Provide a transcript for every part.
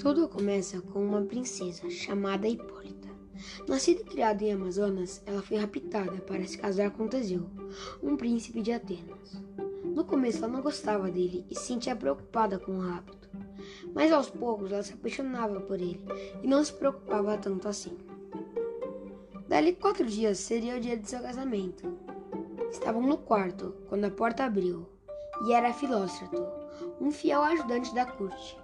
Tudo começa com uma princesa chamada Hipólita. Nascida e criada em Amazonas, ela foi raptada para se casar com Teseu, um príncipe de Atenas. No começo ela não gostava dele e se sentia preocupada com o rapto, mas aos poucos ela se apaixonava por ele e não se preocupava tanto assim. Dali quatro dias seria o dia de seu casamento. Estavam no quarto quando a porta abriu e era Filóstrato, um fiel ajudante da corte.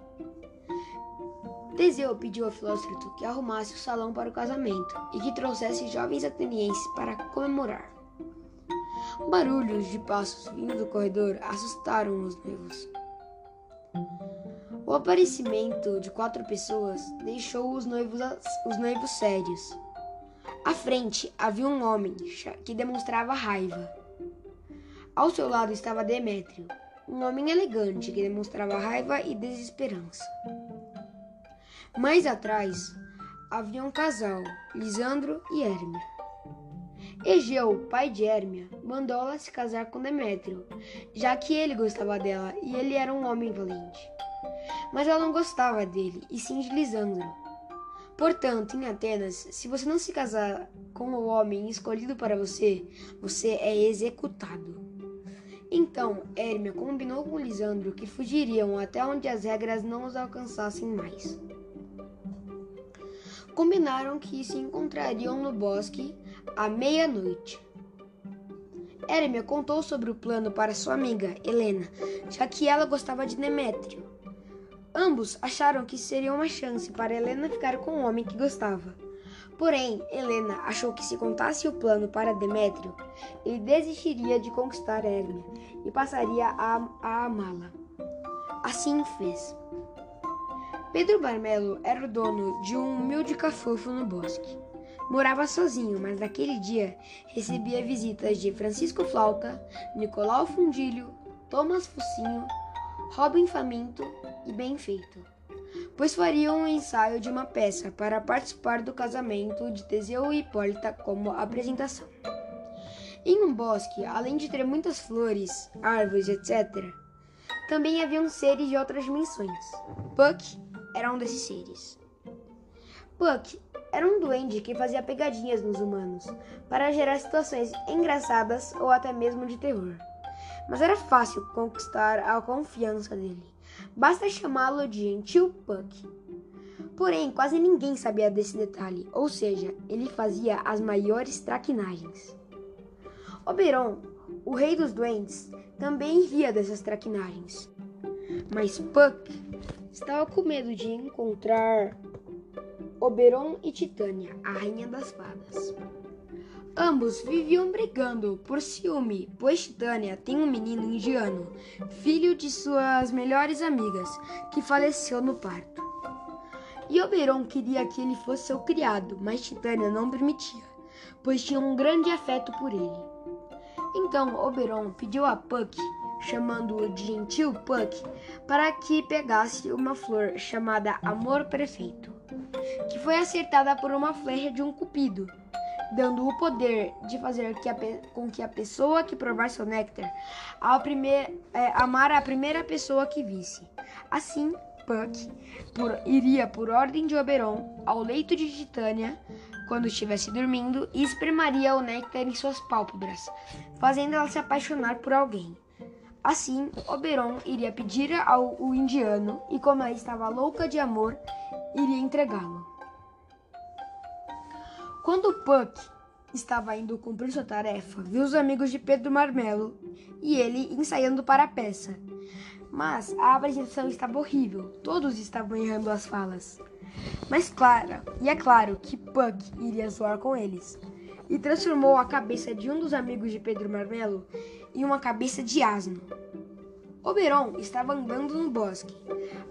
Teseu pediu a Filóstrato que arrumasse o salão para o casamento e que trouxesse jovens atenienses para comemorar. Barulhos de passos vindo do corredor assustaram os noivos. O aparecimento de quatro pessoas deixou os noivos, os noivos sérios. À frente havia um homem que demonstrava raiva. Ao seu lado estava Demétrio, um homem elegante que demonstrava raiva e desesperança. Mais atrás havia um casal, Lisandro e Hermia. Egeu, pai de Hermia, mandou-la se casar com Demétrio, já que ele gostava dela e ele era um homem valente. Mas ela não gostava dele, e sim de Lisandro. Portanto, em Atenas, se você não se casar com o homem escolhido para você, você é executado. Então, Hermia combinou com Lisandro que fugiriam até onde as regras não os alcançassem mais combinaram que se encontrariam no bosque à meia-noite. Hermia contou sobre o plano para sua amiga, Helena, já que ela gostava de Demétrio. Ambos acharam que seria uma chance para Helena ficar com o homem que gostava. Porém, Helena achou que se contasse o plano para Demétrio, ele desistiria de conquistar Hermia e passaria a, a amá-la. Assim fez. Pedro Barmelo era o dono de um humilde cafofo no bosque. Morava sozinho, mas naquele dia recebia visitas de Francisco Flauta, Nicolau Fundilho, Thomas Focinho, Robin Faminto e Benfeito, pois fariam um ensaio de uma peça para participar do casamento de Teseu e Hipólita como apresentação. Em um bosque, além de ter muitas flores, árvores, etc., também haviam seres de outras dimensões. Puck era um desses seres. Puck era um duende que fazia pegadinhas nos humanos para gerar situações engraçadas ou até mesmo de terror. Mas era fácil conquistar a confiança dele. Basta chamá-lo de gentil Puck. Porém, quase ninguém sabia desse detalhe, ou seja, ele fazia as maiores traquinagens. Oberon, o rei dos duendes, também ria dessas traquinagens. Mas Puck Estava com medo de encontrar Oberon e Titânia, a rainha das fadas. Ambos viviam brigando por ciúme, pois Titânia tem um menino indiano, filho de suas melhores amigas, que faleceu no parto. E Oberon queria que ele fosse seu criado, mas Titânia não permitia, pois tinha um grande afeto por ele. Então Oberon pediu a Puck chamando-o de gentil Puck, para que pegasse uma flor chamada Amor Perfeito, que foi acertada por uma flecha de um cupido, dando o poder de fazer que com que a pessoa que provar seu néctar ao primeir, é, a primeira pessoa que visse. Assim, Puck por, iria por ordem de Oberon ao leito de Titânia quando estivesse dormindo e espremaria o néctar em suas pálpebras, fazendo ela se apaixonar por alguém. Assim, Oberon iria pedir ao indiano e, como ela estava louca de amor, iria entregá-lo. Quando Puck estava indo cumprir sua tarefa, viu os amigos de Pedro Marmelo e ele ensaiando para a peça. Mas a apresentação estava horrível, todos estavam errando as falas. Mas claro, e é claro que Puck iria zoar com eles, e transformou a cabeça de um dos amigos de Pedro Marmelo e uma cabeça de asno. Oberon estava andando no bosque,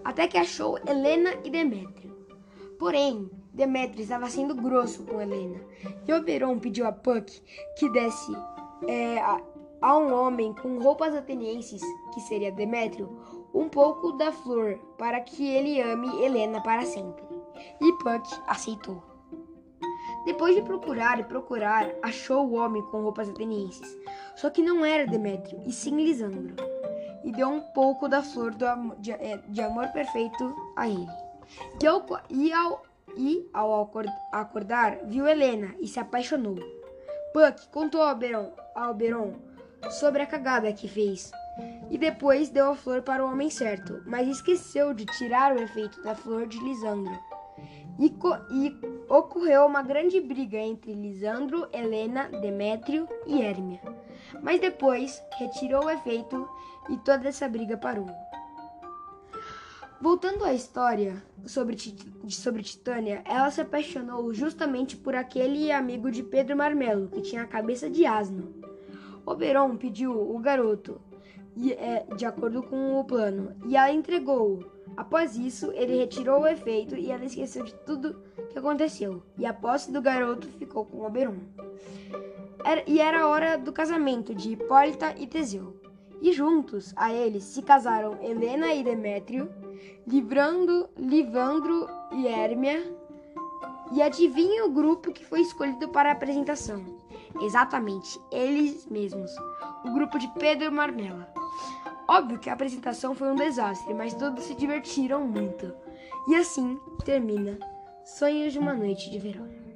até que achou Helena e Demétrio. Porém, Demétrio estava sendo grosso com Helena, e Oberon pediu a Puck que desse é, a, a um homem com roupas atenienses, que seria Demétrio, um pouco da flor para que ele ame Helena para sempre. E Puck aceitou. Depois de procurar e procurar, achou o homem com roupas atenienses. Só que não era Demétrio, e sim Lisandro. E deu um pouco da flor do, de, é, de amor perfeito a ele. E ao, e ao, e ao acordar, viu Helena e se apaixonou. Puck contou ao Beron, ao Beron sobre a cagada que fez e depois deu a flor para o homem certo, mas esqueceu de tirar o efeito da flor de Lisandro. E, e, ocorreu uma grande briga entre Lisandro, Helena, Demétrio e Hérmia. Mas depois retirou o efeito e toda essa briga parou. Voltando à história sobre, sobre Titânia, ela se apaixonou justamente por aquele amigo de Pedro Marmelo, que tinha a cabeça de asno. Oberon pediu o garoto, é, de acordo com o plano, e ela entregou-o. Após isso, ele retirou o efeito e ela esqueceu de tudo que aconteceu, e a posse do garoto ficou com Oberon. Era, e era a hora do casamento de Hipólita e Teseu. E juntos a eles se casaram Helena e Demétrio, livrando Livandro e Hérmia. E adivinha o grupo que foi escolhido para a apresentação? Exatamente, eles mesmos, o grupo de Pedro Marmela. Óbvio que a apresentação foi um desastre, mas todos se divertiram muito. E assim termina Sonhos de uma Noite de Verão.